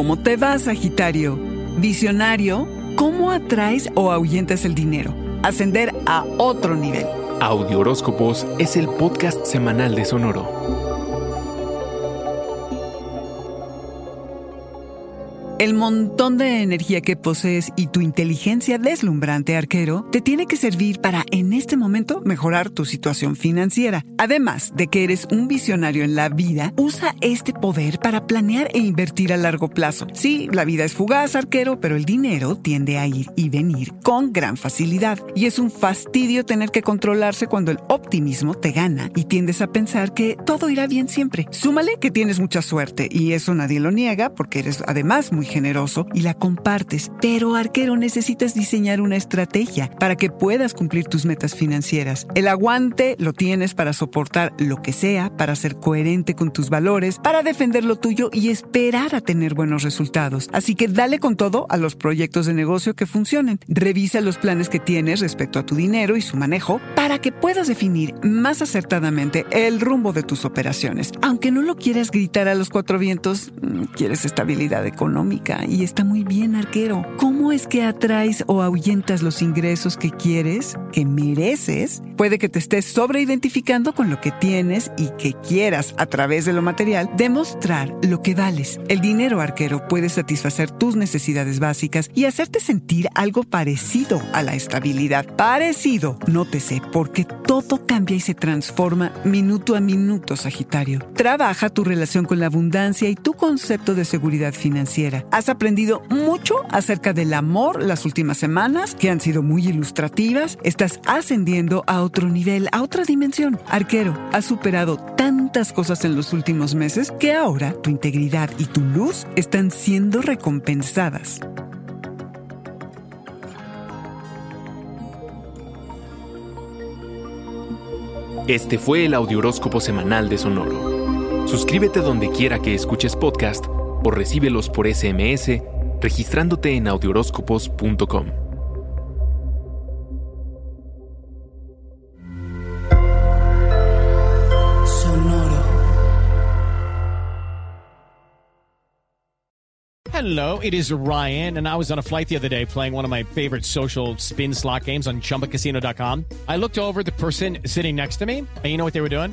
¿Cómo te va, Sagitario? Visionario, ¿cómo atraes o ahuyentas el dinero? Ascender a otro nivel. Audio Horóscopos es el podcast semanal de Sonoro. El montón de energía que posees y tu inteligencia deslumbrante, arquero, te tiene que servir para en este momento mejorar tu situación financiera. Además de que eres un visionario en la vida, usa este poder para planear e invertir a largo plazo. Sí, la vida es fugaz, arquero, pero el dinero tiende a ir y venir con gran facilidad. Y es un fastidio tener que controlarse cuando el optimismo te gana y tiendes a pensar que todo irá bien siempre. Súmale que tienes mucha suerte y eso nadie lo niega porque eres además muy generoso y la compartes. Pero, arquero, necesitas diseñar una estrategia para que puedas cumplir tus metas financieras. El aguante lo tienes para soportar lo que sea, para ser coherente con tus valores, para defender lo tuyo y esperar a tener buenos resultados. Así que dale con todo a los proyectos de negocio que funcionen. Revisa los planes que tienes respecto a tu dinero y su manejo para que puedas definir más acertadamente el rumbo de tus operaciones. Aunque no lo quieras gritar a los cuatro vientos, mm, quieres estabilidad económica y está muy bien, arquero. ¿Cómo es que atraes o ahuyentas los ingresos que quieres, que mereces? Puede que te estés sobreidentificando con lo que tienes y que quieras, a través de lo material, demostrar lo que vales. El dinero, arquero, puede satisfacer tus necesidades básicas y hacerte sentir algo parecido a la estabilidad. Parecido, nótese, porque todo cambia y se transforma minuto a minuto, Sagitario. Trabaja tu relación con la abundancia y tu concepto de seguridad financiera. Has aprendido mucho acerca del amor las últimas semanas, que han sido muy ilustrativas. Estás ascendiendo a otro nivel, a otra dimensión. Arquero, has superado tantas cosas en los últimos meses que ahora tu integridad y tu luz están siendo recompensadas. Este fue el Audioróscopo semanal de Sonoro. Suscríbete donde quiera que escuches podcast o recíbelos por SMS registrándote en audioróscopos.com. Sonoro. Hello, it is Ryan, and I was on a flight the other day playing one of my favorite social spin slot games on chumbacasino.com. I looked over at the person sitting next to me, and you know what they were doing?